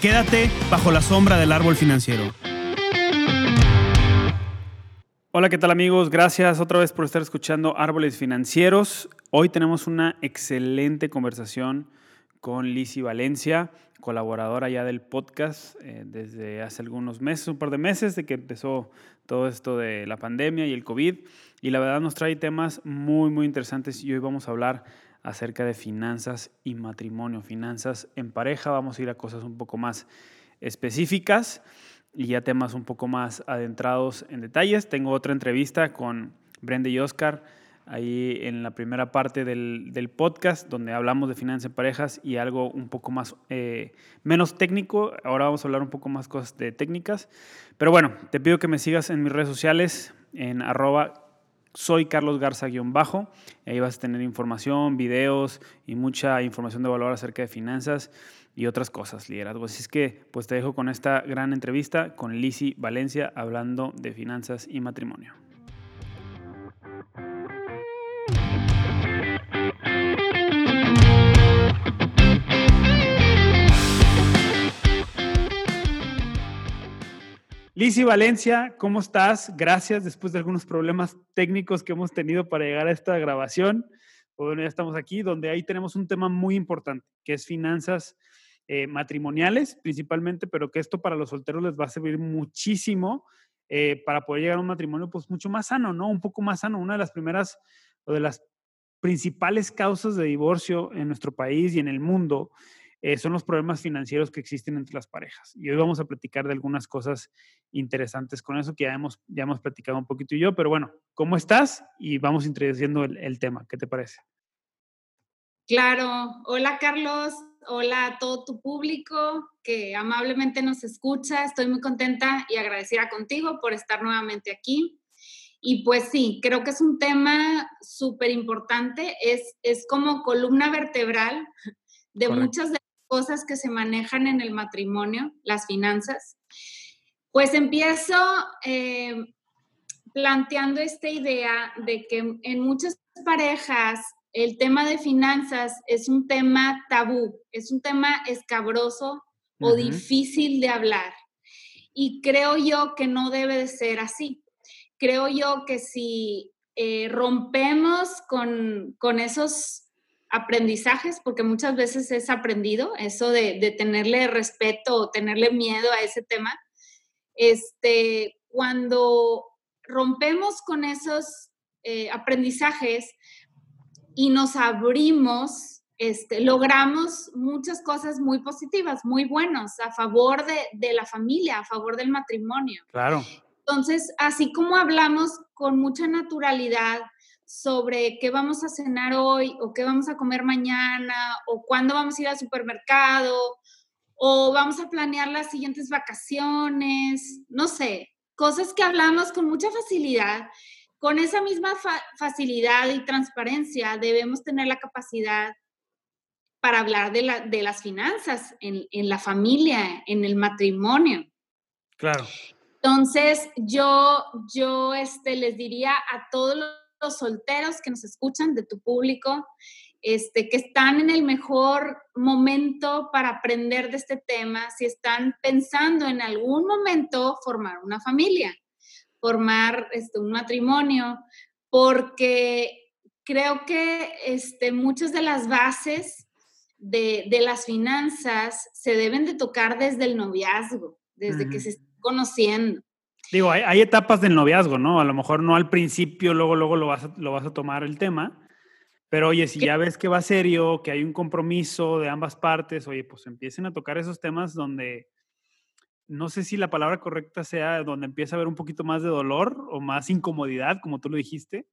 Quédate bajo la sombra del árbol financiero. Hola, ¿qué tal amigos? Gracias otra vez por estar escuchando Árboles Financieros. Hoy tenemos una excelente conversación con Lizzy Valencia, colaboradora ya del podcast eh, desde hace algunos meses, un par de meses de que empezó todo esto de la pandemia y el COVID. Y la verdad nos trae temas muy, muy interesantes y hoy vamos a hablar acerca de finanzas y matrimonio, finanzas en pareja. Vamos a ir a cosas un poco más específicas y ya temas un poco más adentrados en detalles. Tengo otra entrevista con Brenda y Oscar ahí en la primera parte del, podcast donde hablamos de finanzas en parejas y algo un poco más eh, menos técnico. Ahora vamos a hablar un poco más cosas de técnicas. Pero bueno, te pido que me sigas en mis redes sociales en arroba soy Carlos Garza-bajo. Ahí vas a tener información, videos y mucha información de valor acerca de finanzas y otras cosas, liderazgo. Así es que pues te dejo con esta gran entrevista con Lisi Valencia hablando de finanzas y matrimonio. Lisi Valencia, ¿cómo estás? Gracias después de algunos problemas técnicos que hemos tenido para llegar a esta grabación. Bueno, ya estamos aquí, donde ahí tenemos un tema muy importante, que es finanzas eh, matrimoniales principalmente, pero que esto para los solteros les va a servir muchísimo eh, para poder llegar a un matrimonio pues mucho más sano, ¿no? Un poco más sano. Una de las primeras o de las principales causas de divorcio en nuestro país y en el mundo eh, son los problemas financieros que existen entre las parejas. Y hoy vamos a platicar de algunas cosas interesantes con eso que ya hemos, ya hemos platicado un poquito y yo, pero bueno, ¿cómo estás? Y vamos introduciendo el, el tema, ¿qué te parece? Claro, hola Carlos, hola a todo tu público que amablemente nos escucha, estoy muy contenta y agradecida contigo por estar nuevamente aquí. Y pues sí, creo que es un tema súper importante, es, es como columna vertebral de muchas de cosas que se manejan en el matrimonio, las finanzas, pues empiezo eh, planteando esta idea de que en muchas parejas el tema de finanzas es un tema tabú, es un tema escabroso o difícil de hablar. Y creo yo que no debe de ser así. Creo yo que si eh, rompemos con, con esos aprendizajes, porque muchas veces es aprendido, eso de, tenerle respeto o tenerle miedo a ese tema. Este, cuando rompemos con esos eh, aprendizajes y nos abrimos, este, logramos muchas cosas muy positivas, muy buenas, a favor de, de la familia, a favor del matrimonio. Claro. Entonces, así como hablamos con mucha naturalidad sobre qué vamos a cenar hoy o qué vamos a comer mañana o cuándo vamos a ir al supermercado o vamos a planear las siguientes vacaciones, no sé, cosas que hablamos con mucha facilidad. Con esa misma facilidad y transparencia debemos tener la capacidad para hablar de, la, de las finanzas en, en, la familia, en el matrimonio. Claro. Entonces, yo, yo este, les diría a todos los solteros que nos escuchan, de tu público, este, que están en el mejor momento para aprender de este tema, si están pensando en algún momento formar una familia, formar este, un matrimonio, porque creo que este, muchas de las bases de, de, las finanzas se deben de tocar desde el noviazgo, desde que se están conociendo. Digo, hay, etapas del noviazgo, ¿no? A lo mejor no al principio, luego, luego lo vas, a, lo vas a tomar el tema. Pero oye, si ya ves que va serio, que hay un compromiso de ambas partes, oye, pues empiecen a tocar esos temas donde, no sé si la palabra correcta sea donde empieza a haber un poquito más de dolor o más incomodidad, como tú lo dijiste.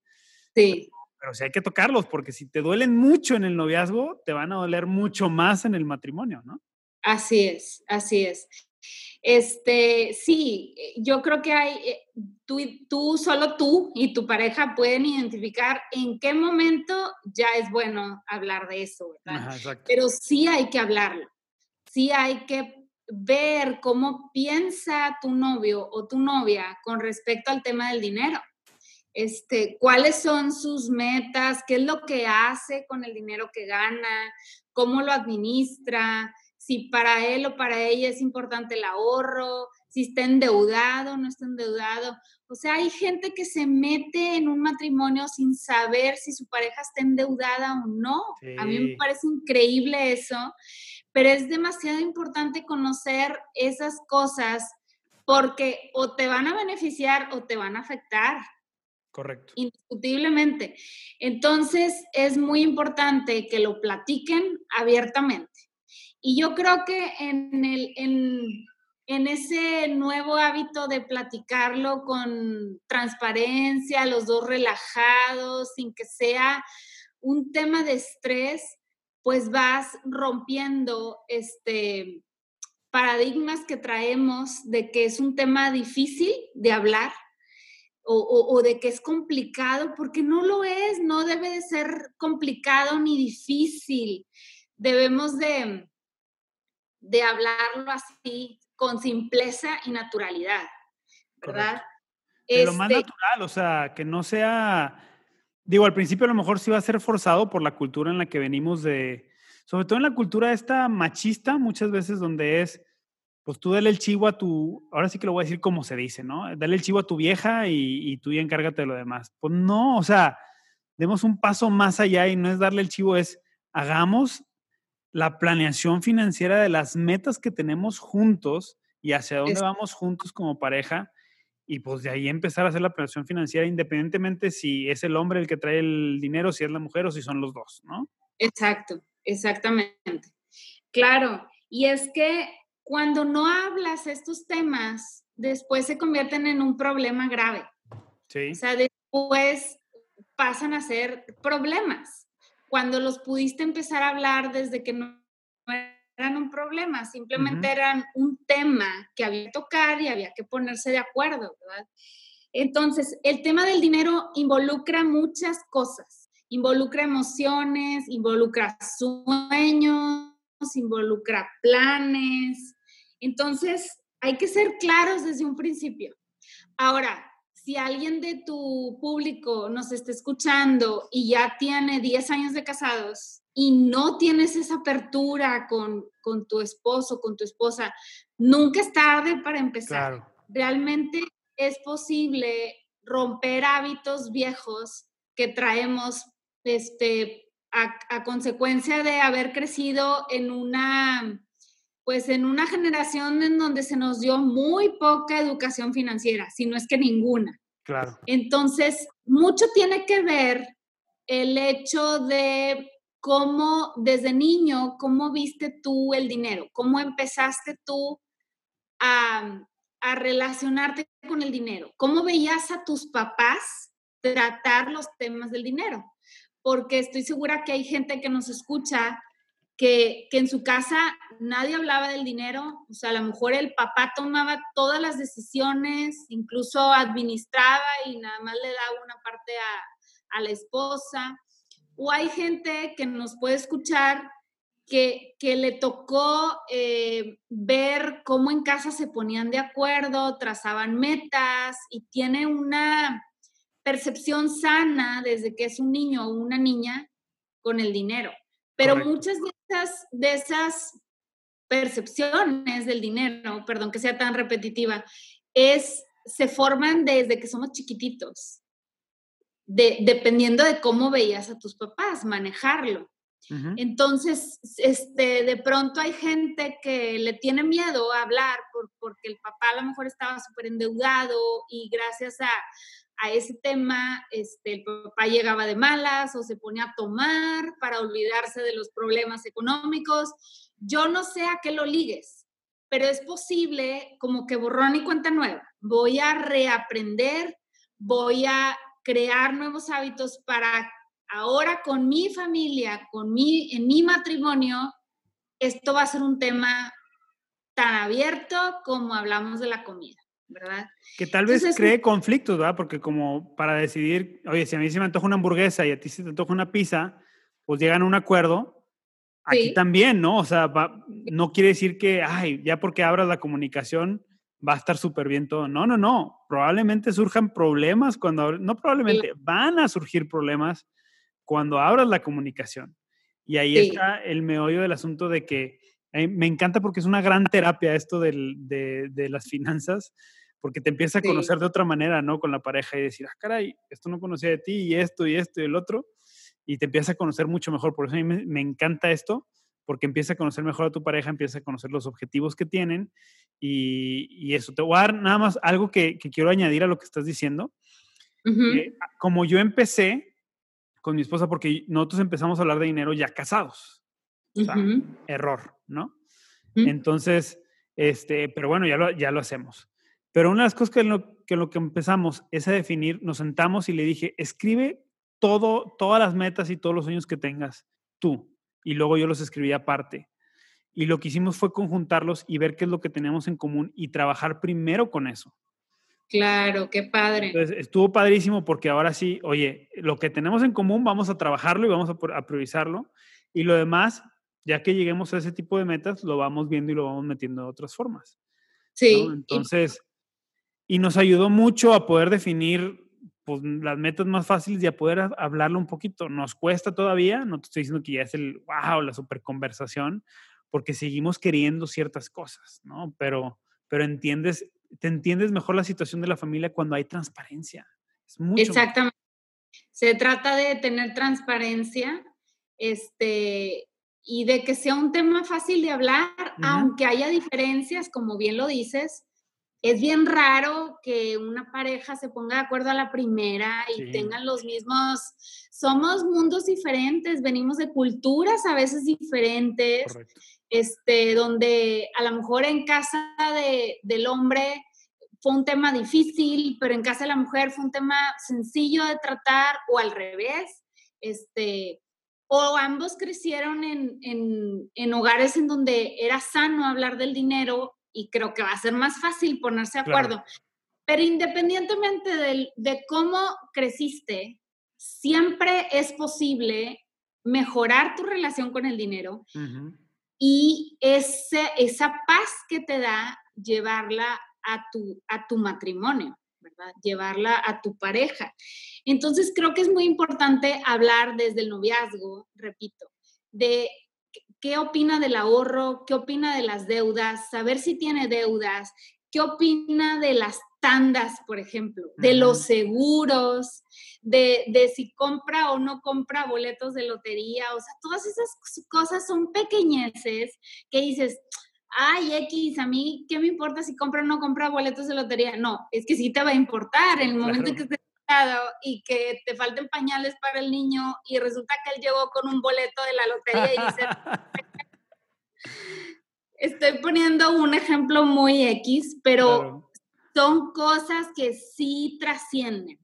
Sí. Pero, sí hay que tocarlos, porque si te duelen mucho en el noviazgo, te van a doler mucho más en el matrimonio, ¿no? Así es, así es. Este, sí, yo creo que hay, eh, tú, tú, solo tú y tu pareja pueden identificar en qué momento ya es bueno hablar de eso, ¿verdad? Pero sí hay que hablarlo, sí hay que ver cómo piensa tu novio o tu novia con respecto al tema del dinero. Este, cuáles son sus metas, qué es lo que hace con el dinero que gana, cómo lo administra, si para él o para ella es importante el ahorro, si está endeudado o no está endeudado. O sea, hay gente que se mete en un matrimonio sin saber si su pareja está endeudada o no. A mí me parece increíble eso, pero es demasiado importante conocer esas cosas porque o te van a beneficiar o te van a afectar. Correcto. Indiscutiblemente. Entonces, es muy importante que lo platiquen abiertamente. Y yo creo que en, el, en, ese nuevo hábito de platicarlo con transparencia, los dos relajados, sin que sea un tema de estrés, pues vas rompiendo este paradigmas que traemos de que es un tema difícil de hablar o, o, de que es complicado, porque no lo es, no debe de ser complicado ni difícil. Debemos de, de hablarlo así, con simpleza y naturalidad, ¿verdad? De lo más este natural, o sea, que no sea, digo, al principio a lo mejor sí va a ser forzado por la cultura en la que venimos de, sobre todo en la cultura esta machista, muchas veces donde es, pues tú dale el chivo a tu, ahora sí que lo voy a decir como se dice, ¿no? Dale el chivo a tu vieja y, y tú ya encárgate de lo demás. Pues no, o sea, demos un paso más allá y no es darle el chivo, es hagamos la planeación financiera de las metas que tenemos juntos y hacia dónde vamos juntos como pareja. Y pues de ahí empezar a hacer la planeación financiera independientemente si es el hombre el que trae el dinero, si es la mujer o si son los dos, ¿no? Exacto, exactamente. Claro, y es que cuando no hablas estos temas, después se convierten en un problema grave. Sí. O sea, después pasan a ser problemas cuando los pudiste empezar a hablar desde que no eran un problema, simplemente eran un tema que había que tocar y había que ponerse de acuerdo, ¿verdad? Entonces, el tema del dinero involucra muchas cosas, involucra emociones, involucra sueños, involucra planes. Entonces, hay que ser claros desde un principio. Ahora, si alguien de tu público nos está escuchando y ya tiene 10 años de casados y no tienes esa apertura con, con tu esposo, con tu esposa, nunca es tarde para empezar. Realmente es posible romper hábitos viejos que traemos este, a consecuencia de haber crecido en una pues en una generación en donde se nos dio muy poca educación financiera, si no es que ninguna. Claro. Entonces, mucho tiene que ver el hecho de cómo desde niño, cómo viste tú el dinero, cómo empezaste tú a, a relacionarte con el dinero, cómo veías a tus papás tratar los temas del dinero, porque estoy segura que hay gente que nos escucha que, en su casa nadie hablaba del dinero, o sea, a lo mejor el papá tomaba todas las decisiones, incluso administraba y nada más le daba una parte a, la esposa. O hay gente que nos puede escuchar que, le tocó eh, ver cómo en casa se ponían de acuerdo, trazaban metas y tiene una percepción sana desde que es un niño o una niña con el dinero. Pero muchas de esas, de esas percepciones del dinero, perdón que sea tan repetitiva, es, se forman desde que somos chiquititos, de, dependiendo de cómo veías a tus papás, manejarlo. Entonces, este, de pronto hay gente que le tiene miedo a hablar por, porque el papá a lo mejor estaba súper endeudado y gracias a, a ese tema, este, el papá llegaba de malas o se ponía a tomar para olvidarse de los problemas económicos. Yo no sé a qué lo ligues, pero es posible como que borrón y cuenta nueva. Voy a reaprender, voy a crear nuevos hábitos para ahora con mi familia, con mi, en mi matrimonio, esto va a ser un tema tan abierto como hablamos de la comida, ¿verdad? Que tal vez cree conflictos, ¿verdad? Porque como para decidir, oye, si a mí se me antoja una hamburguesa y a ti se te antoja una pizza, pues llegan a un acuerdo. Aquí también, ¿no? O sea, no quiere decir que, ay, ya porque abras la comunicación va a estar súper bien todo. No, no, no. Probablemente surjan problemas cuando, no probablemente, van a surgir problemas cuando abras la comunicación. Y ahí está el meollo del asunto de que eh, me encanta porque es una gran terapia esto de, de, las finanzas, porque te empieza a conocer de otra manera, ¿no? Con la pareja y decir, ah, caray, esto no conocía de ti y esto y esto y el otro, y te empieza a conocer mucho mejor. Por eso a mí me, encanta esto, porque empieza a conocer mejor a tu pareja, empieza a conocer los objetivos que tienen y, y eso. Te voy a dar nada más algo que, que quiero añadir a lo que estás diciendo. Eh, como yo empecé con mi esposa, porque nosotros empezamos a hablar de dinero ya casados. O sea, error, ¿no? Entonces, este, pero bueno, ya lo, ya lo hacemos. Pero una de las cosas que lo, que lo que empezamos es a definir, nos sentamos y le dije, escribe todo, todas las metas y todos los sueños que tengas tú. Y luego yo los escribí aparte. Y lo que hicimos fue conjuntarlos y ver qué es lo que tenemos en común y trabajar primero con eso. Claro, qué padre. Entonces, estuvo padrísimo porque ahora sí, oye, lo que tenemos en común vamos a trabajarlo y vamos a, a priorizarlo. Y lo demás, ya que lleguemos a ese tipo de metas, lo vamos viendo y lo vamos metiendo de otras formas. Sí. Entonces, y nos ayudó mucho a poder definir pues, las metas más fáciles y a poder hablarlo un poquito. Nos cuesta todavía, no te estoy diciendo que ya es el wow, la super conversación, porque seguimos queriendo ciertas cosas, ¿no? Pero, pero entiendes, te entiendes mejor la situación de la familia cuando hay transparencia. Es mucho Exactamente. Se trata de tener transparencia, este, y de que sea un tema fácil de hablar, aunque haya diferencias, como bien lo dices. Es bien raro que una pareja se ponga de acuerdo a la primera y tengan los mismos, somos mundos diferentes, venimos de culturas a veces diferentes, este, donde a lo mejor en casa de, del hombre fue un tema difícil, pero en casa de la mujer fue un tema sencillo de tratar o al revés. Este, o ambos crecieron en, hogares en donde era sano hablar del dinero y creo que va a ser más fácil ponerse de acuerdo. Pero independientemente de, cómo creciste, siempre es posible mejorar tu relación con el dinero y ese, esa paz que te da llevarla a tu, a tu matrimonio. Llevarla a tu pareja. Entonces creo que es muy importante hablar desde el noviazgo, repito, de qué opina del ahorro, qué opina de las deudas, saber si tiene deudas, qué opina de las tandas, por ejemplo, de los seguros, de, de, si compra o no compra boletos de lotería, o sea, todas esas cosas son pequeñeces que dices, ay, X, a mí, ¿qué me importa si compra o no compra boletos de lotería? No, es que sí te va a importar en el momento que y que te falten pañales para el niño y resulta que él llegó con un boleto de la lotería y dice, estoy poniendo un ejemplo muy X, pero son cosas que sí trascienden.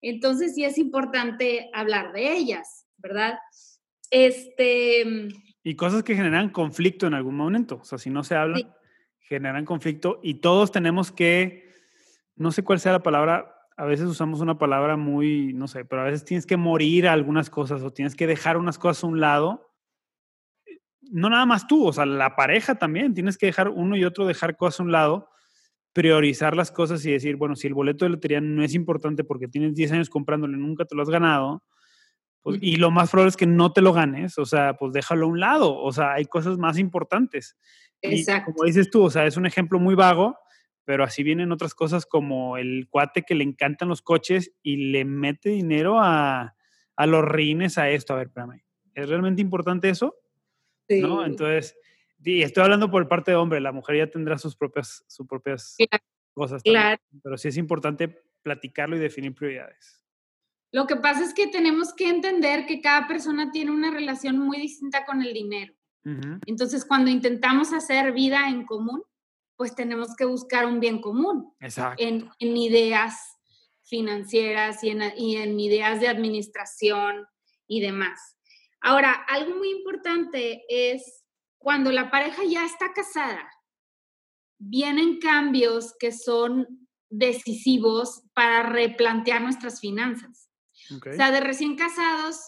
Entonces sí es importante hablar de ellas, ¿verdad? Este, y cosas que generan conflicto en algún momento. O sea, si no se habla, generan conflicto y todos tenemos que, no sé cuál sea la palabra, a veces usamos una palabra muy, no sé, pero a veces tienes que morir a algunas cosas o tienes que dejar unas cosas a un lado. No nada más tú, o sea, la pareja también, tienes que dejar uno y otro, dejar cosas a un lado, priorizar las cosas y decir, bueno, si el boleto de lotería no es importante porque tienes 10 años comprándolo y nunca te lo has ganado, pues, y lo más probable es que no te lo ganes, o sea, pues déjalo a un lado, o sea, hay cosas más importantes. Exacto. como dices tú, o sea, es un ejemplo muy vago, pero así vienen otras cosas como el cuate que le encantan los coches y le mete dinero a, a los rines a esto. A ver, espérame, ¿es realmente importante eso? Sí. ¿No? Entonces, y estoy hablando por parte de hombre, la mujer ya tendrá sus propias, sus propias cosas. Claro. Pero sí es importante platicarlo y definir prioridades. Lo que pasa es que tenemos que entender que cada persona tiene una relación muy distinta con el dinero. Entonces, cuando intentamos hacer vida en común, pues tenemos que buscar un bien común En, ideas financieras y en, y en ideas de administración y demás. Ahora, algo muy importante es cuando la pareja ya está casada, vienen cambios que son decisivos para replantear nuestras finanzas. O sea, de recién casados,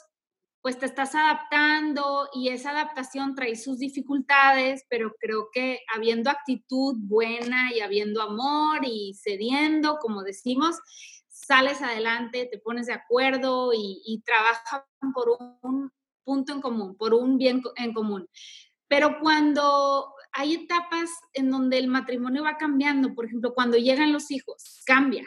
pues te estás adaptando y esa adaptación trae sus dificultades, pero creo que habiendo actitud buena y habiendo amor y cediendo, como decimos, sales adelante, te pones de acuerdo y, y trabajan por un punto en común, por un bien en común. Pero cuando hay etapas en donde el matrimonio va cambiando, por ejemplo, cuando llegan los hijos, cambia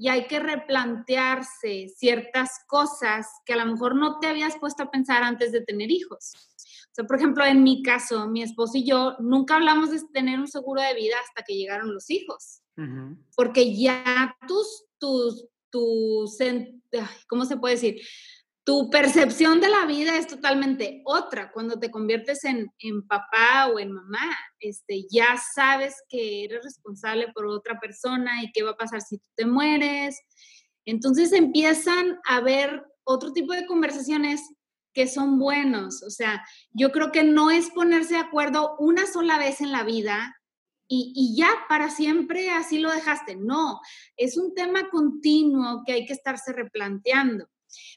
y hay que replantearse ciertas cosas que a lo mejor no te habías puesto a pensar antes de tener hijos. O sea, por ejemplo, en mi caso, mi esposo y yo nunca hablamos de tener un seguro de vida hasta que llegaron los hijos, porque ya tus, tus, tus, ¿cómo se puede decir? Tu percepción de la vida es totalmente otra. Cuando te conviertes en, papá o en mamá, este, ya sabes que eres responsable por otra persona y qué va a pasar si tú te mueres. Entonces empiezan a haber otro tipo de conversaciones que son buenos. O sea, yo creo que no es ponerse de acuerdo una sola vez en la vida y, ya para siempre así lo dejaste. No, es un tema continuo que hay que estarse replanteando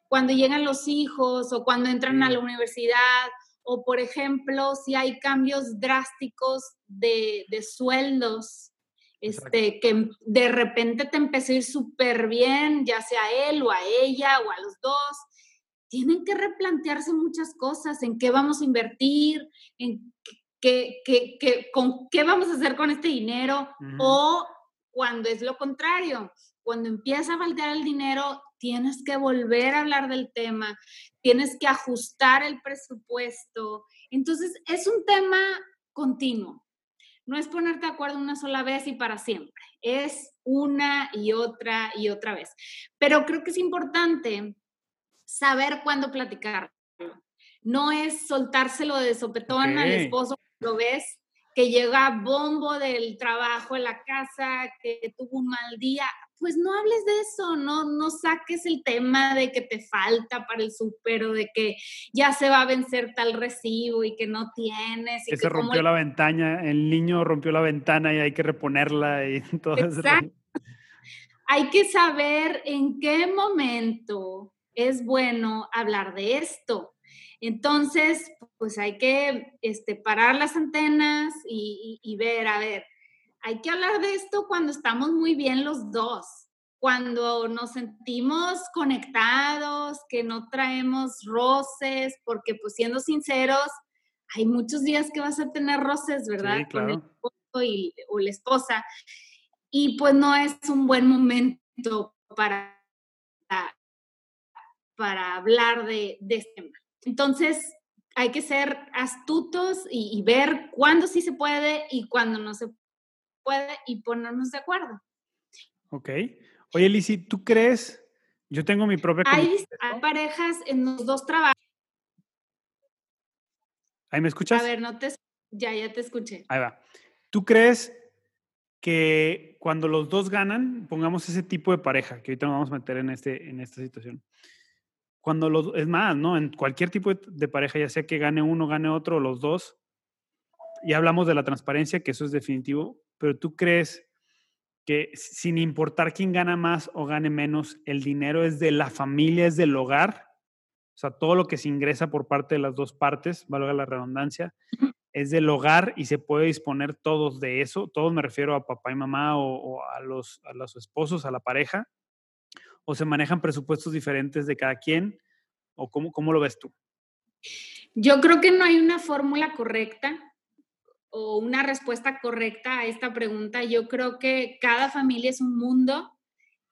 cuando llegan los hijos o cuando entran a la universidad o, por ejemplo, si hay cambios drásticos de, sueldos, este, que de repente te empezó a ir súper bien, ya sea él o a ella o a los dos, tienen que replantearse muchas cosas, en qué vamos a invertir, en qué, con qué vamos a hacer con este dinero, o cuando es lo contrario, cuando empieza a faltar el dinero, tienes que volver a hablar del tema, tienes que ajustar el presupuesto. Entonces, es un tema continuo. No es ponerte de acuerdo una sola vez y para siempre. Es una y otra y otra vez. Pero creo que es importante saber cuándo platicarlo. No es soltárselo de sopetón al esposo, lo ves que llega bombo del trabajo en la casa, que tuvo un mal día, pues no hables de eso, no, no saques el tema de que te falta para el súper o de que ya se va a vencer tal recibo y que no tienes. que, se rompió la ventana, el niño rompió la ventana y hay que reponerla y todo eso. Hay que saber en qué momento es bueno hablar de esto. Entonces, pues hay que este, parar las antenas y, ver, a ver, hay que hablar de esto cuando estamos muy bien los dos, cuando nos sentimos conectados, que no traemos roces, porque pues siendo sinceros, hay muchos días que vas a tener roces, ¿verdad? Con el esposo y, o la esposa. Y pues no es un buen momento para, para hablar de, de este tema. Entonces, hay que ser astutos y, ver cuándo sí se puede y cuándo no se puede y ponernos de acuerdo. Ok. Oye, Lizzy, ¿tú crees? Yo tengo mi propia... Hay, hay parejas en los dos trabajos. ¿Ahí me escuchas? A ver, no te... Ya, ya te escuché. Ahí va. ¿Tú crees que cuando los dos ganan, pongamos ese tipo de pareja, que ahorita nos vamos a meter en, este, en esta situación, cuando los, es más, ¿no? En cualquier tipo de, pareja, ya sea que gane uno, gane otro, los dos, y hablamos de la transparencia, que eso es definitivo, pero tú crees que sin importar quién gana más o gane menos, el dinero es de la familia, es del hogar, o sea, todo lo que se ingresa por parte de las dos partes, valga la redundancia, es del hogar y se puede disponer todos de eso, todos me refiero a papá y mamá o, a, los, a los esposos, a la pareja, o se manejan presupuestos diferentes de cada quien? ¿O cómo, cómo lo ves tú? Yo creo que no hay una fórmula correcta o una respuesta correcta a esta pregunta. Yo creo que cada familia es un mundo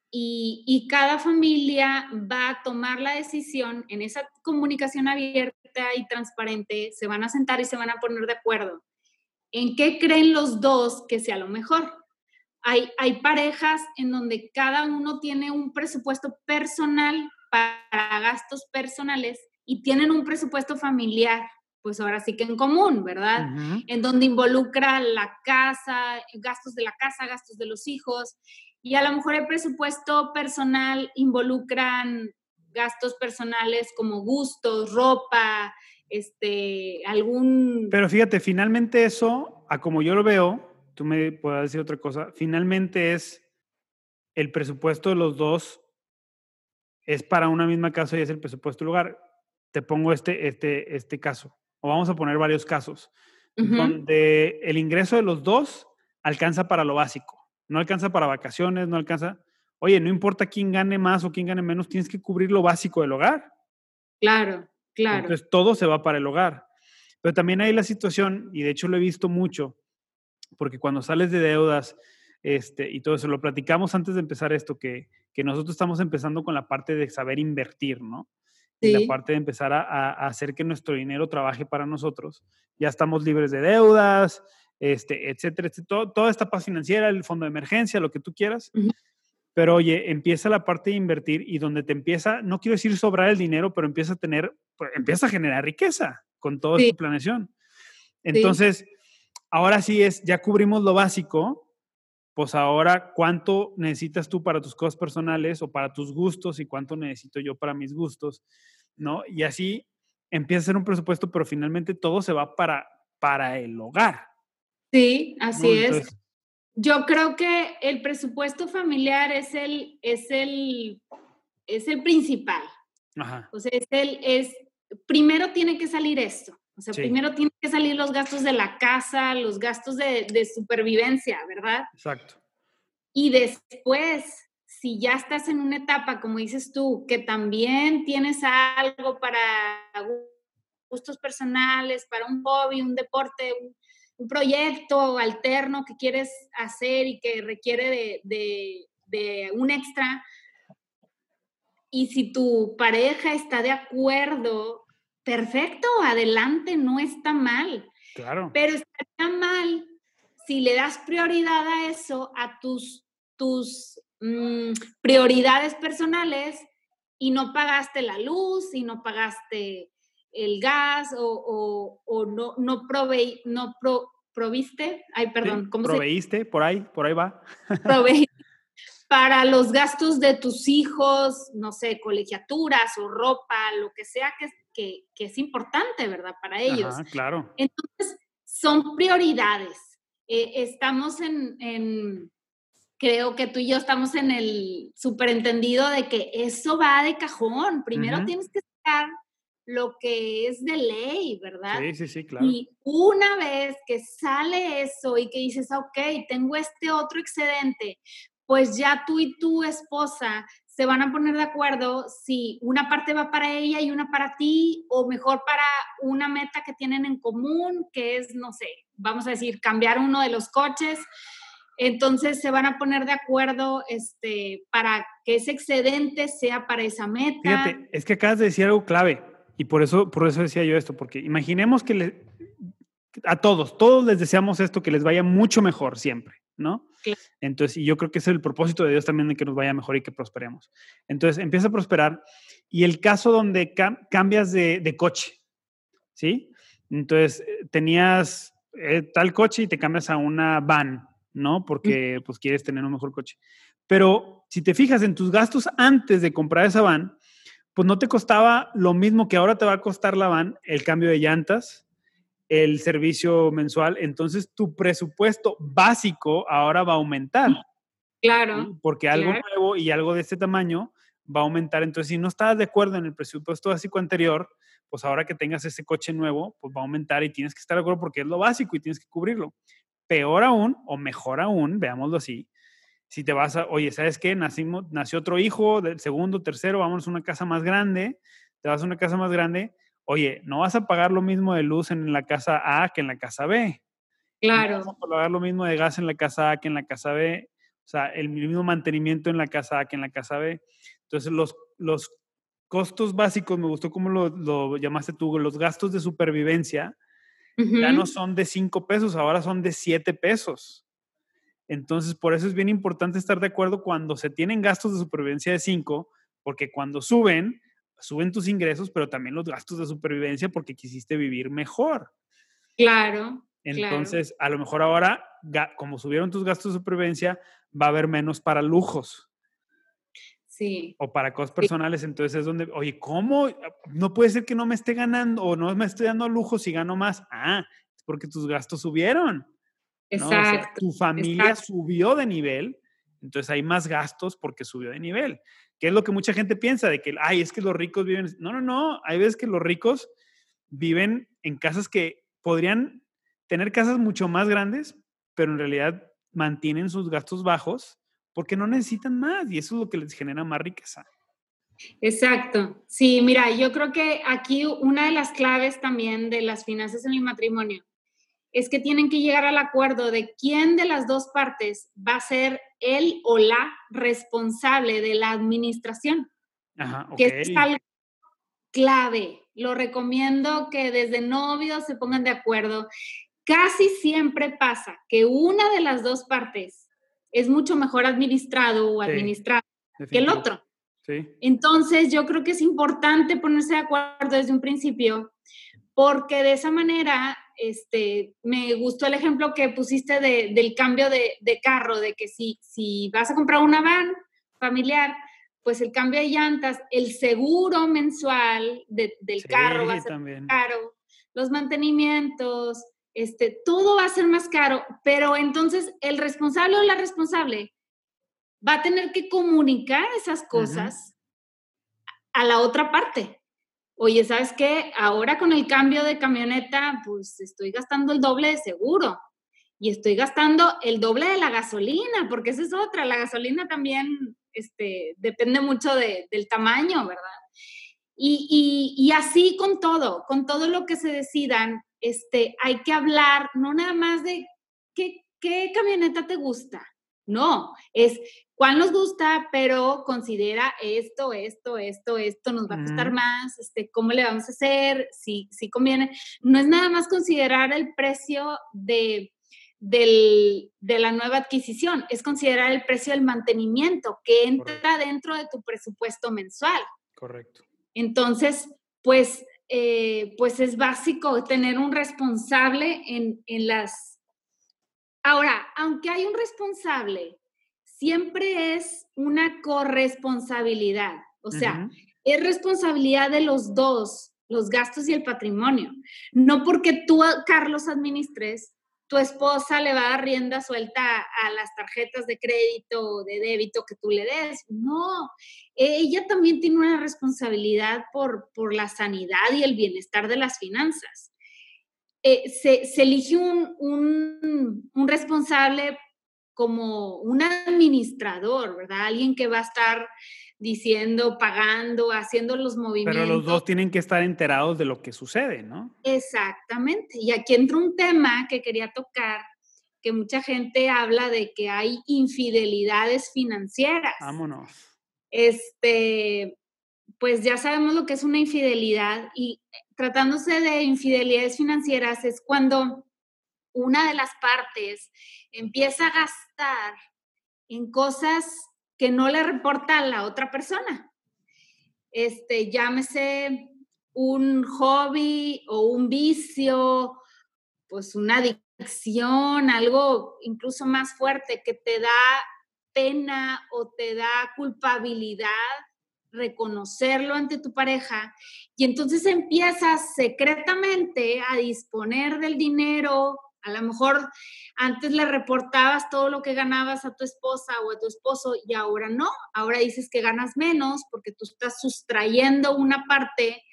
y, y, cada familia va a tomar la decisión en esa comunicación abierta y transparente, se van a sentar y se van a poner de acuerdo en qué creen los dos que sea lo mejor. Hay, parejas en donde cada uno tiene un presupuesto personal para gastos personales y tienen un presupuesto familiar, pues ahora sí que en común, ¿verdad? En donde involucra la casa, gastos de la casa, gastos de los hijos, y a lo mejor el presupuesto personal involucran gastos personales como gustos, ropa, este, algún... Pero fíjate, finalmente eso, a como yo lo veo, tú me puedas decir otra cosa, finalmente es el presupuesto de los dos es para una misma casa y es el presupuesto del lugar. Te pongo este, este, este caso, o vamos a poner varios casos, donde el ingreso de los dos alcanza para lo básico, no alcanza para vacaciones, no alcanza, oye, no importa quién gane más o quién gane menos, tienes que cubrir lo básico del hogar. Claro, claro. Entonces todo se va para el hogar. Pero también hay la situación, y de hecho lo he visto mucho, porque cuando sales de deudas este, y todo eso, lo platicamos antes de empezar esto, que, que nosotros estamos empezando con la parte de saber invertir, ¿no? Y la parte de empezar a, a, hacer que nuestro dinero trabaje para nosotros. Ya estamos libres de deudas, este, etcétera, etcétera. toda esta paz financiera, el fondo de emergencia, lo que tú quieras. Pero oye, empieza la parte de invertir y donde te empieza, no quiero decir sobrar el dinero, pero empieza a tener, pues, empieza a generar riqueza con toda esta planeación. Entonces, ahora sí es, ya cubrimos lo básico, pues ahora cuánto necesitas tú para tus cosas personales o para tus gustos y cuánto necesito yo para mis gustos, ¿no? Y así empieza a ser un presupuesto, pero finalmente todo se va para, para el hogar. Sí, así es. Yo creo que el presupuesto familiar es el, es el, es el principal. Ajá. O sea, es el, es, primero tiene que salir esto. O sea, primero tienen que salir los gastos de la casa, los gastos de, de supervivencia, ¿verdad? Exacto. Y después, si ya estás en una etapa, como dices tú, que también tienes algo para gustos personales, para un hobby, un deporte, un, un proyecto alterno que quieres hacer y que requiere de, un extra, y si tu pareja está de acuerdo, perfecto, adelante, no está mal. Claro. Pero estaría mal si le das prioridad a eso, a tus, tus mm, prioridades personales y no pagaste la luz y no pagaste el gas o, no, no, proveí, no proviste, ay, perdón, ¿cómo proveíste, por ahí, por ahí va. Proveíste para los gastos de tus hijos, no sé, colegiaturas o ropa, lo que sea que, que, es importante, ¿verdad? Para ellos. claro. Entonces, son prioridades. Eh, estamos en, en, creo que tú y yo estamos en el superentendido de que eso va de cajón. Primero tienes que estar lo que es de ley, ¿verdad? Sí, sí, sí, claro. Y una vez que sale eso y que dices, ok, tengo este otro excedente, pues ya tú y tu esposa se van a poner de acuerdo si una parte va para ella y una para ti, o mejor para una meta que tienen en común, que es, no sé, vamos a decir, cambiar uno de los coches. Entonces se van a poner de acuerdo este, para que ese excedente sea para esa meta. Fíjate, es que acabas de decir algo clave. Y por eso, por eso decía yo esto, porque imaginemos que le, a todos, todos les deseamos esto, que les vaya mucho mejor siempre, ¿no? Entonces, y yo creo que es el propósito de Dios también de que nos vaya mejor y que prosperemos. Entonces, empieza a prosperar. Y el caso donde cambias de, coche, ¿sí? Entonces, eh, tenías eh, tal coche y te cambias a una van, ¿no? Porque pues quieres tener un mejor coche. Pero si te fijas en tus gastos antes de comprar esa van, pues no te costaba lo mismo que ahora te va a costar la van, el cambio de llantas, el servicio mensual. Entonces tu presupuesto básico ahora va a aumentar. Claro. Porque algo nuevo y algo de este tamaño va a aumentar. Entonces, si no estabas de acuerdo en el presupuesto básico anterior, pues ahora que tengas ese coche nuevo, pues va a aumentar y tienes que estar de acuerdo porque es lo básico y tienes que cubrirlo. Peor aún, o mejor aún, veámoslo así, si te vas a, oye, ¿sabes qué? Nacimos, nació otro hijo, del segundo, tercero, vamos a una casa más grande, te vas a una casa más grande, oye, no vas a pagar lo mismo de luz en la casa A que en la casa B. Claro. No vas a pagar lo mismo de gas en la casa A que en la casa B. O sea, el mismo mantenimiento en la casa A que en la casa B. Entonces, los, los costos básicos, me gustó cómo lo, llamaste tú, los gastos de supervivencia, ya no son de 5 pesos, ahora son de 7 pesos. Entonces, por eso es bien importante estar de acuerdo cuando se tienen gastos de supervivencia de 5, porque cuando suben, suben tus ingresos, pero también los gastos de supervivencia porque quisiste vivir mejor. Claro. Entonces, a lo mejor ahora, como subieron tus gastos de supervivencia, va a haber menos para lujos. Sí. O para cosas personales, entonces es donde, oye, ¿cómo? No puede ser que no me esté ganando o no me esté dando lujos si gano más. Ah, es porque tus gastos subieron. Exacto. tu familia subió de nivel, entonces hay más gastos porque subió de nivel. Que es lo que mucha gente piensa de que, ay, es que los ricos viven. No, no, no. Hay veces que los ricos viven en casas que podrían tener casas mucho más grandes, pero en realidad mantienen sus gastos bajos porque no necesitan más y eso es lo que les genera más riqueza. Exacto. Sí, mira, yo creo que aquí una de las claves también de las finanzas en el matrimonio es que tienen que llegar al acuerdo de quién de las dos partes va a ser él o la responsable de la administración. Ajá, Que es algo clave. Lo recomiendo que desde novios se pongan de acuerdo. Casi siempre pasa que una de las dos partes es mucho mejor administrado o administrado que el otro. Entonces, yo creo que es importante ponerse de acuerdo desde un principio, porque de esa manera, este, me gustó el ejemplo que pusiste del cambio de, carro, de que si, si vas a comprar una van familiar, pues el cambio de llantas, el seguro mensual del carro va a ser caro, los mantenimientos, este, todo va a ser más caro, pero entonces el responsable o la responsable va a tener que comunicar esas cosas a la otra parte. Oye, ¿sabes qué? Ahora con el cambio de camioneta, pues estoy gastando el doble de seguro y estoy gastando el doble de la gasolina, porque esa es otra. La gasolina también este, depende mucho del tamaño, ¿verdad? Y, así con todo, con todo lo que se decidan, este, hay que hablar no nada más de qué camioneta te gusta, no, es cuál nos gusta, pero considera esto, esto, esto, esto, nos va a costar más, este, cómo le vamos a hacer, si, si conviene. No es nada más considerar el precio de, de la nueva adquisición, es considerar el precio del mantenimiento que entra dentro de tu presupuesto mensual. Correcto. Entonces, pues, eh, pues es básico tener un responsable en, en las Ahora, aunque hay un responsable, siempre es una corresponsabilidad. O sea, es responsabilidad de los dos, los gastos y el patrimonio. No porque tú, Carlos, administres, tu esposa le va a dar rienda suelta a las tarjetas de crédito o de débito que tú le des. No, ella también tiene una responsabilidad por, por la sanidad y el bienestar de las finanzas. Eh, se, se, elige un, un, un, responsable como un administrador, ¿verdad? Alguien que va a estar diciendo, pagando, haciendo los movimientos. Pero los dos tienen que estar enterados de lo que sucede, ¿no? Exactamente. Y aquí entra un tema que quería tocar, que mucha gente habla de que hay infidelidades financieras. Vámonos. Este, pues ya sabemos lo que es una infidelidad y tratándose de infidelidades financieras es cuando una de las partes empieza a gastar en cosas que no le reporta a la otra persona. Este, llámese un hobby o un vicio, pues una adicción, algo incluso más fuerte que te da pena o te da culpabilidad reconocerlo ante tu pareja y entonces empiezas secretamente a disponer del dinero. A lo mejor antes le reportabas todo lo que ganabas a tu esposa o a tu esposo y ahora no. Ahora dices que ganas menos porque tú estás sustrayendo una parte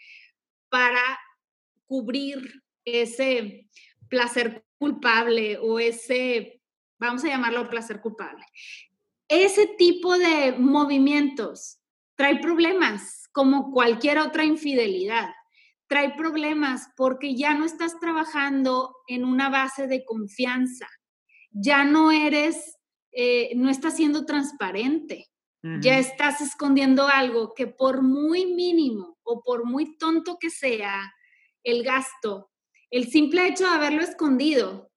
para cubrir ese placer culpable o ese, vamos a llamarlo placer culpable. Ese tipo de movimientos trae problemas como cualquier otra infidelidad. Trae problemas porque ya no estás trabajando en una base de confianza. Ya no eres, eh, no estás siendo transparente. Ya estás escondiendo algo que por muy mínimo o por muy tonto que sea el gasto, el simple hecho de haberlo escondido,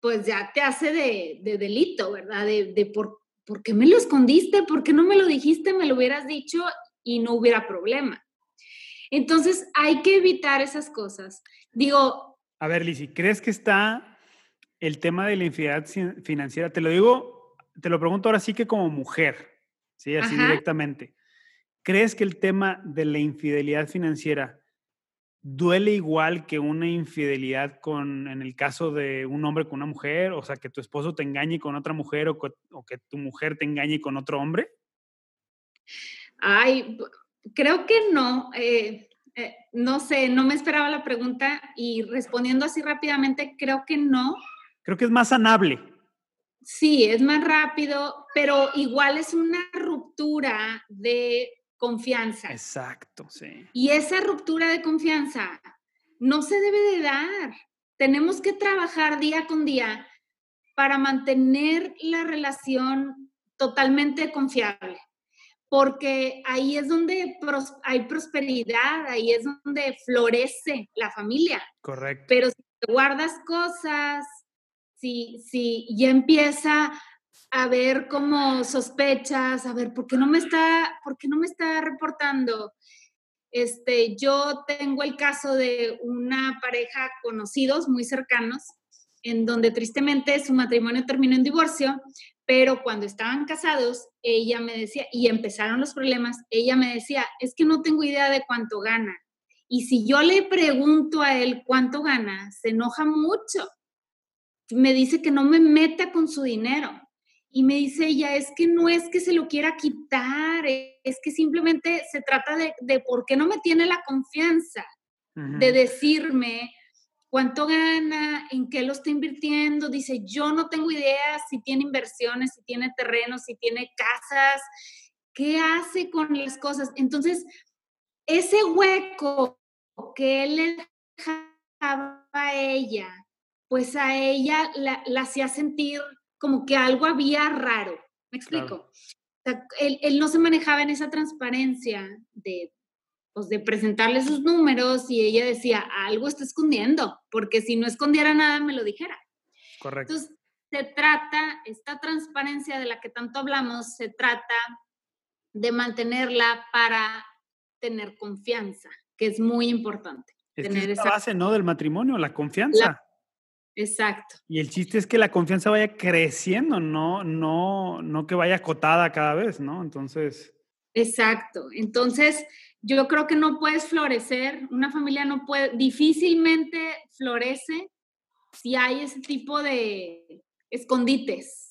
pues ya te hace de, delito, ¿verdad? De, de por ¿por qué me lo escondiste? ¿Por qué no me lo dijiste? Me lo hubieras dicho y no hubiera problema. Entonces, hay que evitar esas cosas. Digo... A ver, Lizzy, ¿crees que está el tema de la infidelidad financiera? Te lo digo, te lo pregunto ahora sí que como mujer, ¿sí? Así directamente. ¿Crees que el tema de la infidelidad financiera duele igual que una infidelidad con, en el caso de un hombre con una mujer, o sea, que tu esposo te engañe con otra mujer o, que tu mujer te engañe con otro hombre? Ay, creo que no. Eh, eh, no sé, no me esperaba la pregunta y respondiendo así rápidamente, creo que no. Creo que es más sanable. Sí, es más rápido, pero igual es una ruptura de confianza. Exacto, sí. Y esa ruptura de confianza no se debe de dar. Tenemos que trabajar día con día para mantener la relación totalmente confiable, porque ahí es donde hay prosperidad, ahí es donde florece la familia. Correcto. Pero si guardas cosas, si, si ya empieza a ver cómo sospechas, a ver, ¿por qué no me está, por qué no me está reportando? Este, yo tengo el caso de una pareja conocidos muy cercanos, en donde tristemente su matrimonio terminó en divorcio, pero cuando estaban casados, ella me decía, y empezaron los problemas, ella me decía, es que no tengo idea de cuánto gana. Y si yo le pregunto a él cuánto gana, se enoja mucho. Me dice que no me meta con su dinero. Y me dice ella, es que no es que se lo quiera quitar, es que simplemente se trata de, de por qué no me tiene la confianza de decirme cuánto gana, en qué lo está invirtiendo. Dice, yo no tengo idea si tiene inversiones, si tiene terrenos, si tiene casas, qué hace con las cosas. Entonces, ese hueco que él le dejaba a ella, pues a ella la, la hacía sentir como que algo había raro. ¿Me explico? él, no se manejaba en esa transparencia de, pues, de presentarle sus números y ella decía, algo está escondiendo, porque si no escondiera nada, me lo dijera. Correcto. Entonces, se trata, esta transparencia de la que tanto hablamos, se trata de mantenerla para tener confianza, que es muy importante. Es tener esa base, ¿no? Del matrimonio, la confianza. Exacto. Y el chiste es que la confianza vaya creciendo, no, no, no que vaya acotada cada vez, ¿no? Entonces. Exacto. Entonces, yo creo que no puedes florecer, una familia no puede, difícilmente florece si hay ese tipo de escondites.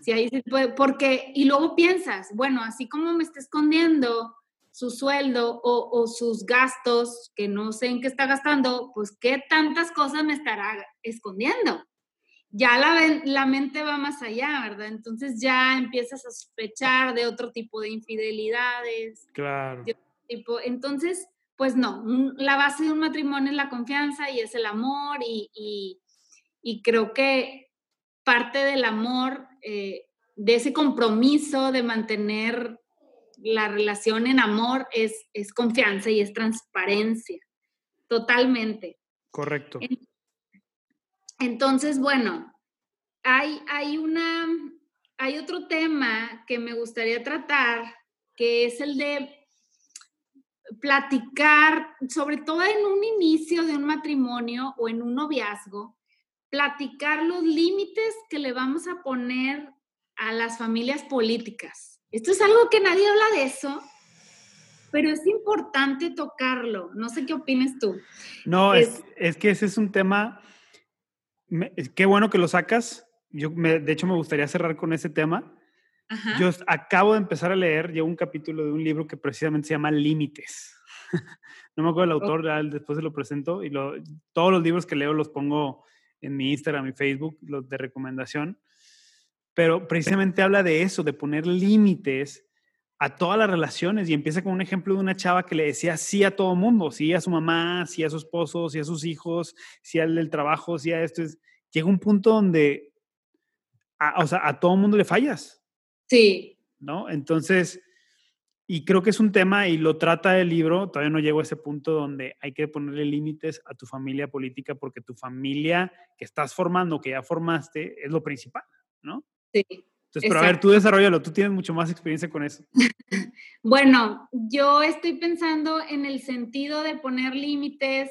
Si hay ese porque, y luego piensas, bueno, así como me está escondiendo, su sueldo o, sus gastos, que no sé en qué está gastando, pues qué tantas cosas me estará escondiendo. Ya la, la mente va más allá, ¿verdad? Entonces ya empiezas a sospechar de otro tipo de infidelidades. Claro. Tipo. Entonces, pues no, la base de un matrimonio es la confianza y es el amor y, y, creo que parte del amor, eh, de ese compromiso de mantener la relación en amor es, es confianza y es transparencia, totalmente. Correcto. Entonces, bueno, hay, hay, una, hay otro tema que me gustaría tratar, que es el de platicar, sobre todo en un inicio de un matrimonio o en un noviazgo, platicar los límites que le vamos a poner a las familias políticas. Esto es algo que nadie habla de eso, pero es importante tocarlo. No sé qué opines tú. No, es, que ese es un tema, qué bueno que lo sacas. Yo, de hecho, me gustaría cerrar con ese tema. Yo acabo de empezar a leer, llevo un capítulo de un libro que precisamente se llama Límites. no me acuerdo el autor, después se lo presento y todos los libros que leo los pongo en mi Instagram y Facebook, los de recomendación pero precisamente habla de eso, de poner límites a todas las relaciones y empieza con un ejemplo de una chava que le decía sí a todo mundo, sí a su mamá, sí a su esposo, sí a sus hijos, sí al del trabajo, sí a esto. Llega un punto donde, a, o sea, a todo mundo le fallas. Sí. ¿No? Entonces, y creo que es un tema y lo trata el libro, todavía no llego a ese punto donde hay que ponerle límites a tu familia política porque tu familia que estás formando, que ya formaste, es lo principal, ¿no? Sí. Entonces, pero a ver, tú desarrollalo, tú tienes mucho más experiencia con eso. bueno, yo estoy pensando en el sentido de poner límites.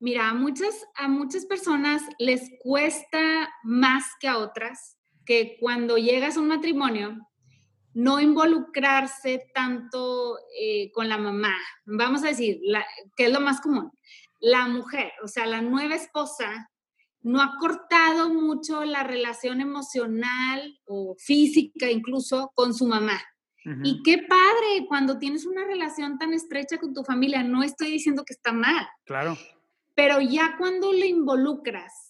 Mira, a muchas, a muchas personas les cuesta más que a otras que cuando llegas a un matrimonio, no involucrarse tanto eh, con la mamá. Vamos a decir, que es lo más común. La mujer, o sea, la nueva esposa, no ha cortado mucho la relación emocional o física incluso con su mamá. Y qué padre cuando tienes una relación tan estrecha con tu familia. No estoy diciendo que está mal. Claro. Pero ya cuando le involucras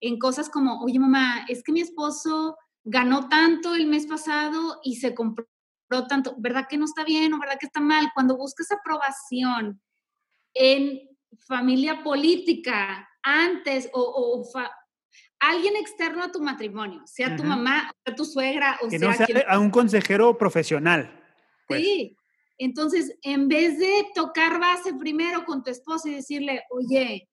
en cosas como, oye mamá, es que mi esposo ganó tanto el mes pasado y se compró tanto, ¿verdad que no está bien o verdad que está mal? Cuando buscas aprobación en familia política antes o, alguien externo a tu matrimonio, sea tu mamá, sea tu suegra o que sea, no sea a un consejero profesional. Pues. Sí. Entonces, en vez de tocar base primero con tu esposo y decirle, oye,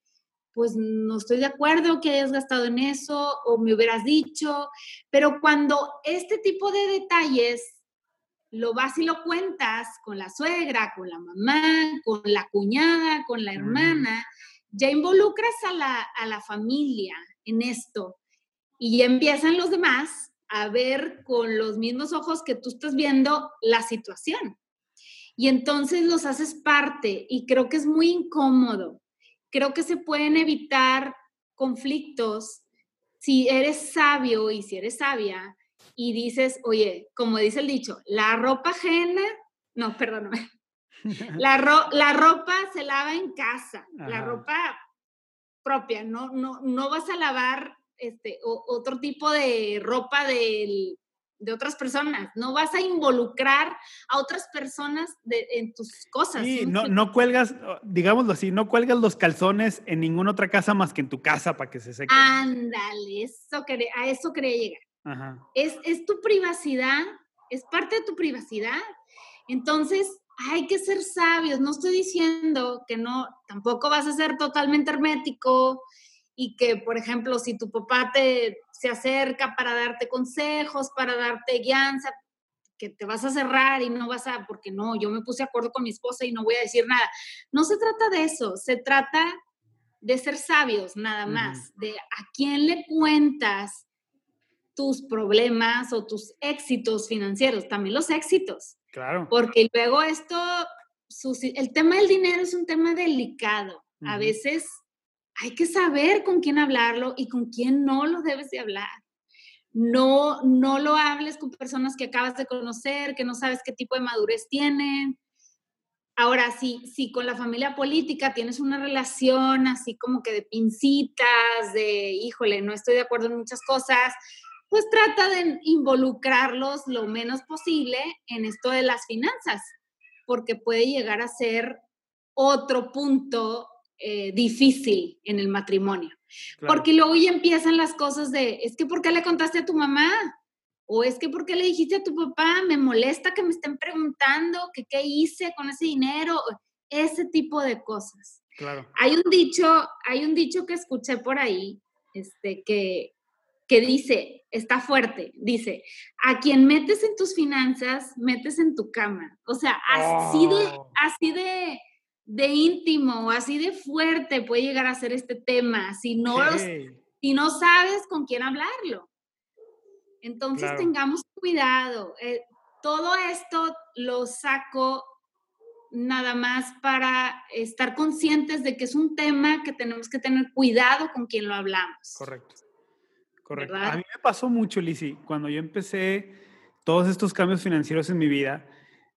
pues no estoy de acuerdo que hayas gastado en eso o me hubieras dicho, pero cuando este tipo de detalles lo vas y lo cuentas con la suegra, con la mamá, con la cuñada, con la hermana, ya involucras a la, a la familia en esto y ya empiezan los demás a ver con los mismos ojos que tú estás viendo la situación. Y entonces los haces parte y creo que es muy incómodo creo que se pueden evitar conflictos si eres sabio y si eres sabia y dices, oye, como dice el dicho, la ropa ajena, no, perdóname, la, la ropa se lava en casa, la ropa propia, no, no, no vas a lavar este, otro tipo de ropa del, de otras personas, no vas a involucrar a otras personas en tus cosas. Sí, no, no cuelgas, digámoslo así, no cuelgas los calzones en ninguna otra casa más que en tu casa para que se sequen. Ándale, eso a eso quería llegar. Es, es tu privacidad, es parte de tu privacidad. Entonces, hay que ser sabios. No estoy diciendo que no, tampoco vas a ser totalmente hermético y que, por ejemplo, si tu papá te se acerca para darte consejos, para darte guianza, que te vas a cerrar y no vas a, porque no, yo me puse de acuerdo con mi esposa y no voy a decir nada. No se trata de eso, se trata de ser sabios nada más, de a quién le cuentas tus problemas o tus éxitos financieros, también los éxitos. Claro. Porque luego esto, el tema del dinero es un tema delicado. A veces hay que saber con quién hablarlo y con quién no lo debes de hablar. No, no lo hables con personas que acabas de conocer, que no sabes qué tipo de madurez tienen. Ahora, si, si con la familia política tienes una relación así como que de pincitas, de, híjole, no estoy de acuerdo en muchas cosas, pues trata de involucrarlos lo menos posible en esto de las finanzas, porque puede llegar a ser otro punto eh, difícil en el matrimonio. Porque luego ya empiezan las cosas de, es que ¿por qué le contaste a tu mamá? O es que ¿por qué le dijiste a tu papá? Me molesta que me estén preguntando que qué hice con ese dinero. Ese tipo de cosas. Claro. Hay un dicho, hay un dicho que escuché por ahí, este, que, que dice, está fuerte, dice, a quien metes en tus finanzas, metes en tu cama. O sea, así de, oh. así de, de íntimo o así de fuerte puede llegar a ser este tema si no, si no sabes con quién hablarlo. Entonces tengamos cuidado. Eh, todo esto lo saco nada más para estar conscientes de que es un tema que tenemos que tener cuidado con quien lo hablamos. Correcto. Correcto. A mí me pasó mucho, Lisi, cuando yo empecé todos estos cambios financieros en mi vida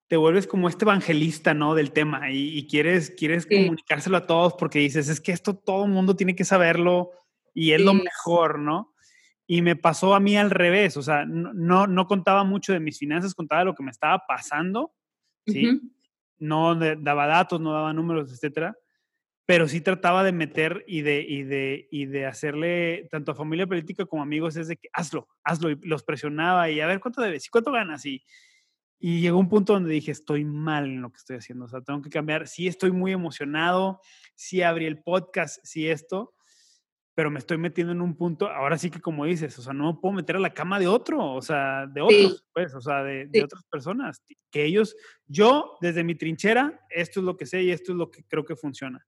te vuelves como este evangelista, ¿no? Del tema y, quieres, quieres comunicárselo a todos porque dices, es que esto todo el mundo tiene que saberlo y es lo mejor, ¿no? Y me pasó a mí al revés, o sea, no, no contaba mucho de mis finanzas, contaba lo que me estaba pasando, ¿sí? No daba datos, no daba números, etcétera, pero sí trataba de meter y de, y de, y de hacerle, tanto a familia política como amigos, es de que hazlo, hazlo, y los presionaba y a ver cuánto debes y cuánto ganas y y llegó un punto donde dije, estoy mal en lo que estoy haciendo, o sea, tengo que cambiar. Sí estoy muy emocionado, sí abrí el podcast, sí esto, pero me estoy metiendo en un punto, ahora sí que como dices, o sea, no me puedo meter a la cama de otro, o sea, de otros, pues, o sea, de, de, otras personas, que ellos, yo desde mi trinchera, esto es lo que sé y esto es lo que creo que funciona.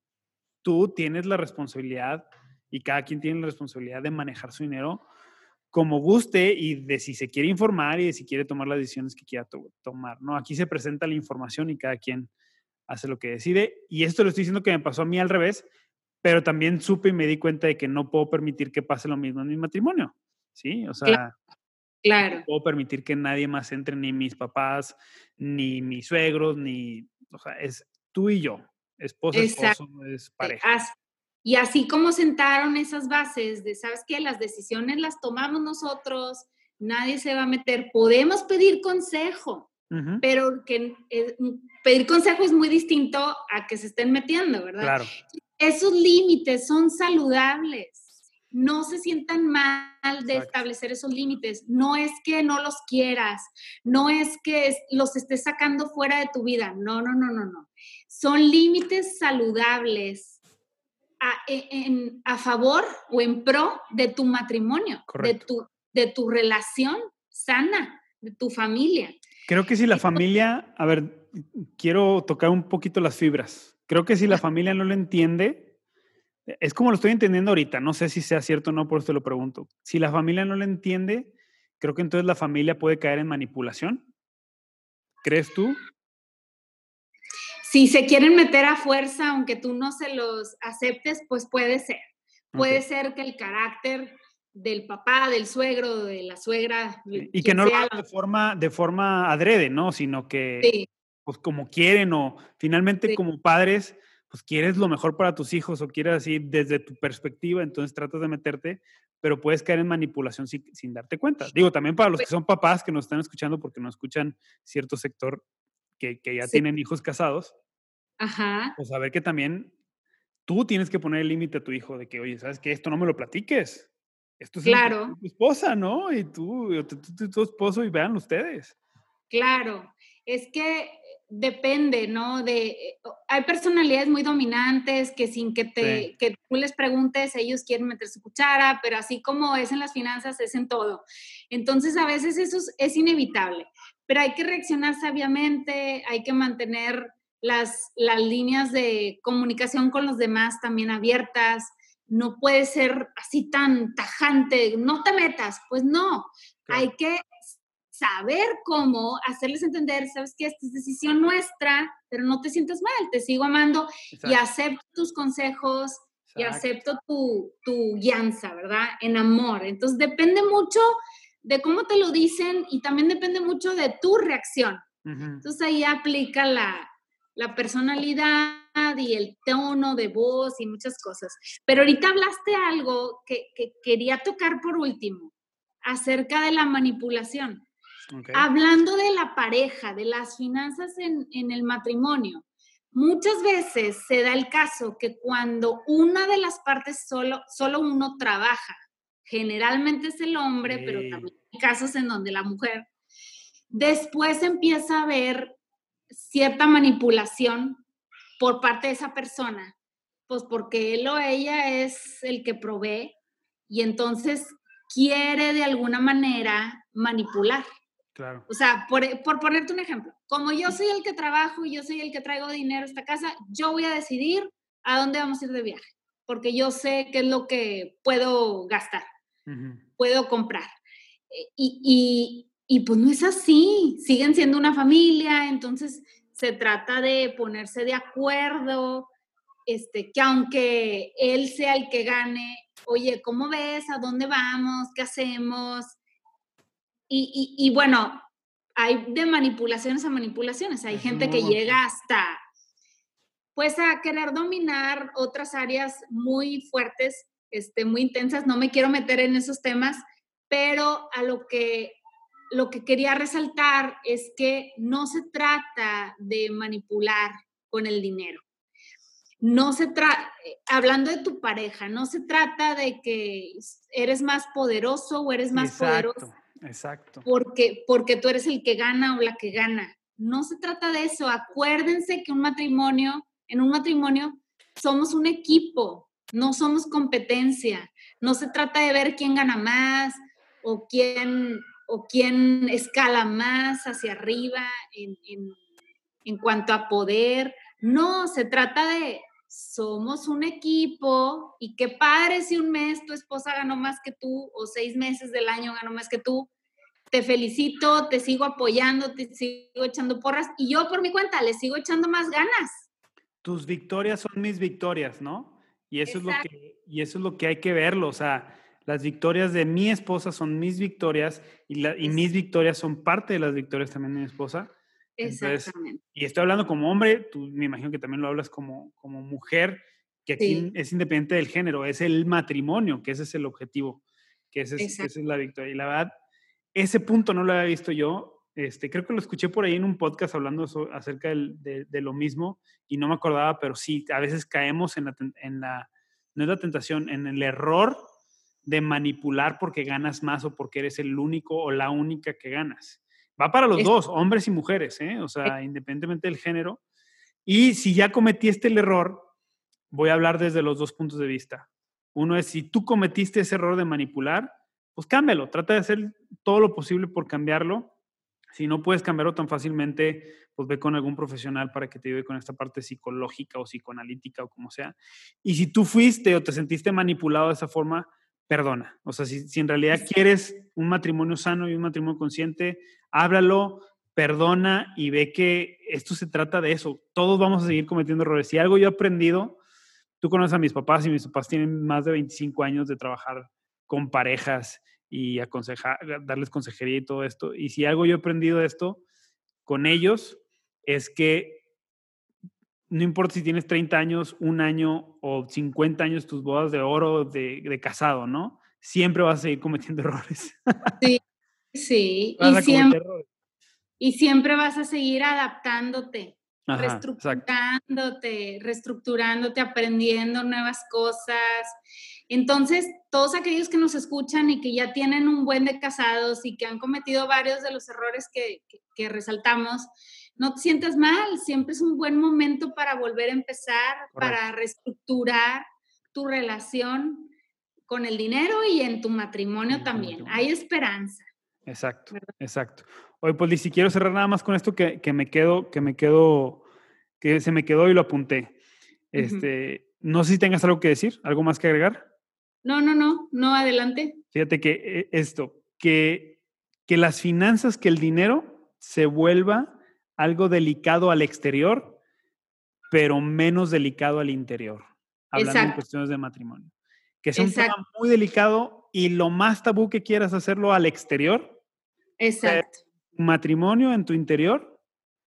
Tú tienes la responsabilidad y cada quien tiene la responsabilidad de manejar su dinero como guste y de si se quiere informar y de si quiere tomar las decisiones que quiera tomar, ¿no? Aquí se presenta la información y cada quien hace lo que decide. Y esto lo estoy diciendo que me pasó a mí al revés, pero también supe y me di cuenta de que no puedo permitir que pase lo mismo en mi matrimonio, ¿sí? O sea, claro. no puedo permitir que nadie más entre, ni mis papás, ni mis suegros, ni, o sea, es tú y yo, esposa, esposo, es pareja. Y así como sentaron esas bases de, ¿sabes qué? Las decisiones las tomamos nosotros, nadie se va a meter, podemos pedir consejo, pero que eh, pedir consejo es muy distinto a que se estén metiendo, ¿verdad? Claro. Esos límites son saludables. No se sientan mal de establecer esos límites. No es que no los quieras, no es que los estés sacando fuera de tu vida. No, no, no, no, no. Son límites saludables e, a, favor o en pro de tu matrimonio, de tu, de tu relación sana, de tu familia. Creo que si la familia, a ver, quiero tocar un poquito las fibras. Creo que si la familia no lo entiende, es como lo estoy entendiendo ahorita, no sé si sea cierto o no, por eso te lo pregunto. Si la familia no lo entiende, creo que entonces la familia puede caer en manipulación. ¿Crees tú? Si se quieren meter a fuerza, aunque tú no se los aceptes, pues puede ser. Puede ser que el carácter del papá, del suegro, de la suegra. Y que no lo hagan de forma, de forma adrede, ¿no? Sino que, pues como quieren o finalmente como padres, pues quieres lo mejor para tus hijos o quieres así desde tu perspectiva, entonces tratas de meterte, pero puedes caer en manipulación sin, sin darte cuenta. Digo, también para los que son papás que nos están escuchando porque no escuchan cierto sector que, que ya tienen hijos casados, Ajá. pues saber que también tú tienes que poner el límite a tu hijo de que, oye, ¿sabes qué? Esto no me lo platiques. Esto es claro. tu esposa, ¿no? Y tú, y tu esposo y vean ustedes. Claro, es que depende, ¿no? De, hay personalidades muy dominantes que sin que, te, que tú les preguntes, ellos quieren meter su cuchara, pero así como es en las finanzas, es en todo. Entonces, a veces eso es inevitable pero hay que reaccionar sabiamente, hay que mantener las, las líneas de comunicación con los demás también abiertas, no puede ser así tan tajante, no te metas, pues no, hay que saber cómo hacerles entender, sabes que esta es decisión nuestra, pero no te sientas mal, te sigo amando y acepto tus consejos y acepto tu, tu guianza, ¿verdad? En amor. Entonces depende mucho de cómo te lo dicen y también depende mucho de tu reacción. Entonces ahí aplica la, personalidad y el tono de voz y muchas cosas. Pero ahorita hablaste algo que, quería tocar por último, acerca de la manipulación. Hablando de la pareja, de las finanzas en, en el matrimonio, muchas veces se da el caso que cuando una de las partes solo, solo uno trabaja, generalmente es el hombre, pero también hay casos en donde la mujer, después empieza a haber cierta manipulación por parte de esa persona, pues porque él o ella es el que provee y entonces quiere de alguna manera manipular. Claro. O sea, por, por, ponerte un ejemplo, como yo soy el que trabajo y yo soy el que traigo dinero a esta casa, yo voy a decidir a dónde vamos a ir de viaje, porque yo sé qué es lo que puedo gastar puedo comprar. Eh, y, y, pues no es así, siguen siendo una familia, entonces se trata de ponerse de acuerdo, este, que aunque él sea el que gane, oye, ¿cómo ves? ¿A dónde vamos? ¿Qué hacemos? Y, y, bueno, hay de manipulaciones a manipulaciones, hay gente que llega hasta, pues, a querer dominar otras áreas muy fuertes este, muy intensas, no me quiero meter en esos temas, pero a lo que, lo que quería resaltar es que no se trata de manipular con el dinero. No se trata, hablando de tu pareja, no se trata de que eres más poderoso o eres más poderoso. Exacto. Porque, porque tú eres el que gana o la que gana. No se trata de eso. Acuérdense que un matrimonio, en un matrimonio, somos un equipo no somos competencia, no se trata de ver quién gana más o quién, o quién escala más hacia arriba en, cuanto a poder, no, se trata de, somos un equipo y qué padre si un mes tu esposa ganó más que tú o seis meses del año ganó más que tú. Te felicito, te sigo apoyando, te sigo echando porras y yo por mi cuenta le sigo echando más ganas. Tus victorias son mis victorias, ¿no? Y eso, es lo que, y eso es lo que hay que verlo, o sea, las victorias de mi esposa son mis victorias y, la, y mis victorias son parte de las victorias también de mi esposa. Exactamente. y estoy hablando como hombre, tú me imagino que también lo hablas como, como mujer, que aquí es independiente del género, es el matrimonio, que ese es el objetivo, que ese es, esa es la victoria. Y la verdad, ese punto no lo había visto yo. Este, creo que lo escuché por ahí en un podcast hablando acerca de, de, lo mismo y no me acordaba, pero sí, a veces caemos en la, en la, no es la tentación, en el error de manipular porque ganas más o porque eres el único o la única que ganas. Va para los dos, hombres y mujeres, ¿eh? o sea, independientemente del género. Y si ya cometiste el error, voy a hablar desde los dos puntos de vista. Uno es, si tú cometiste ese error de manipular, pues cámbialo, trata de hacer todo lo posible por cambiarlo. Si no puedes cambiarlo tan fácilmente, pues ve con algún profesional para que te ayude con esta parte psicológica o psicoanalítica o como sea. Y si tú fuiste o te sentiste manipulado de esa forma, perdona. O sea, si, si en realidad quieres un matrimonio sano y un matrimonio consciente, háblalo, perdona y ve que esto se trata de eso. Todos vamos a seguir cometiendo errores. Si algo yo he aprendido, tú conoces a mis papás y mis papás tienen más de 25 años de trabajar con parejas y aconsejar, darles consejería y todo esto. Y si algo yo he aprendido de esto con ellos es que no importa si tienes 30 años, un año o 50 años, tus bodas de oro de, de casado, ¿no? Siempre vas a seguir cometiendo errores. Sí, sí. Y siempre, y siempre, vas a seguir adaptándote, reestructurándote, reestructurándote, aprendiendo nuevas cosas. Entonces, todos aquellos que nos escuchan y que ya tienen un buen de casados y que han cometido varios de los errores que, que, que resaltamos, no te sientas mal, siempre es un buen momento para volver a empezar, para reestructurar tu relación con el dinero y en tu matrimonio también. Hay esperanza. Exacto, exacto. Oye, pues si quiero cerrar nada más con esto que, que, me quedo, que me quedo, que se me quedó y lo apunté. Este, no sé si tengas algo que decir, algo más que agregar. No, no, no, no, adelante. Fíjate que eh, esto, que, que las finanzas, que el dinero se vuelva algo delicado al exterior, pero menos delicado al interior, hablando en cuestiones de matrimonio. Que es un tema muy delicado y lo más tabú que quieras hacerlo al exterior. Exacto. Matrimonio en tu interior,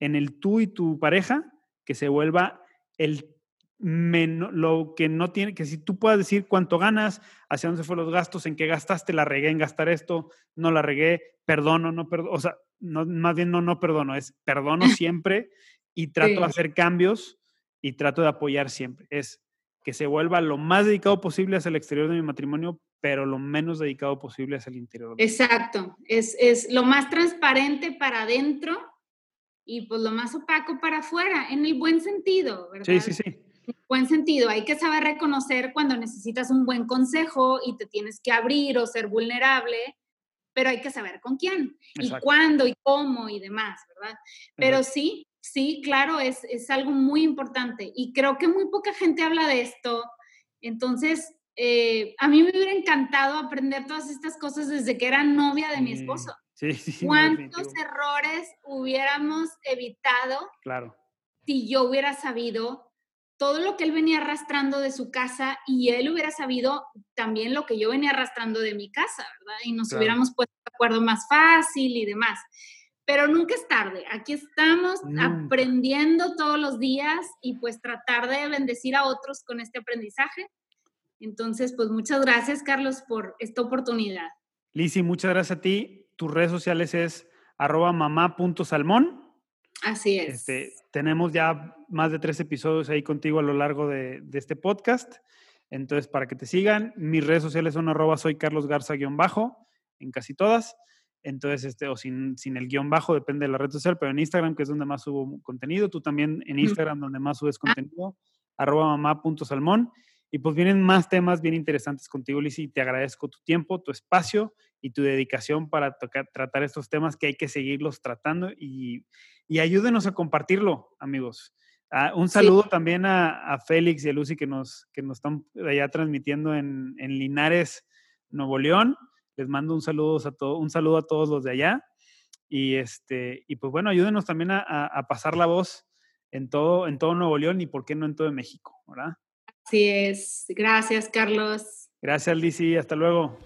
en el tú y tu pareja, que se vuelva el menos, lo que no tiene, que si tú puedas decir cuánto ganas, hacia dónde se fueron los gastos, en qué gastaste, la regué en gastar esto, no la regué, perdono, no perdono, o sea, no, más bien no, no perdono, es perdono siempre y trato de hacer cambios y trato de apoyar siempre. Es que se vuelva lo más dedicado posible hacia el exterior de mi matrimonio, pero lo menos dedicado posible hacia el interior. Exacto, es, es lo más transparente para adentro y pues lo más opaco para afuera, en el buen sentido, ¿verdad? Sí, sí, sí. En buen sentido, hay que saber reconocer cuando necesitas un buen consejo y te tienes que abrir o ser vulnerable pero hay que saber con quién y cuándo y cómo y demás, ¿verdad? Pero sí, sí, claro, es, es, algo muy importante y creo que muy poca gente habla de esto. Entonces, eh, a mí me hubiera encantado aprender todas estas cosas desde que era novia de mi esposo. Sí, sí, ¿Cuántos errores hubiéramos evitado claro. si yo hubiera sabido todo lo que él venía arrastrando de su casa y él hubiera sabido también lo que yo venía arrastrando de mi casa, ¿verdad? Y nos hubiéramos puesto de acuerdo más fácil y demás. Pero nunca es tarde. Aquí estamos aprendiendo todos los días y pues tratar de bendecir a otros con este aprendizaje. Entonces, pues muchas gracias, Carlos, por esta oportunidad. Lisi, muchas gracias a ti. Tus redes sociales es arroba mamá.salmón. Así es. Este, tenemos ya más de tres episodios ahí contigo a lo largo de, este podcast. Entonces, para que te sigan, mis redes sociales son arroba soy Carlos Garza-bajo en casi todas. Entonces, este, o sin, sin el guion bajo, depende de la red social, pero en Instagram, que es donde más subo contenido, tú también en Instagram, donde más subes ah. contenido, arroba mamá.salmón. Y pues vienen más temas bien interesantes contigo, Lizzy. Te agradezco tu tiempo, tu espacio y tu dedicación para tocar, tratar estos temas que hay que seguirlos tratando y, y ayúdenos a compartirlo, amigos. Ah, un saludo también a, Félix y a Lucy que nos, que nos están allá transmitiendo en, Linares, Nuevo León. Les mando un saludo a, todo, un saludo a todos los de allá. Y, este, y pues bueno, ayúdenos también a, pasar la voz en todo, en todo Nuevo León y por qué no en todo México, ¿verdad? Así es. Gracias, Carlos. Gracias, Lizzy. Hasta luego.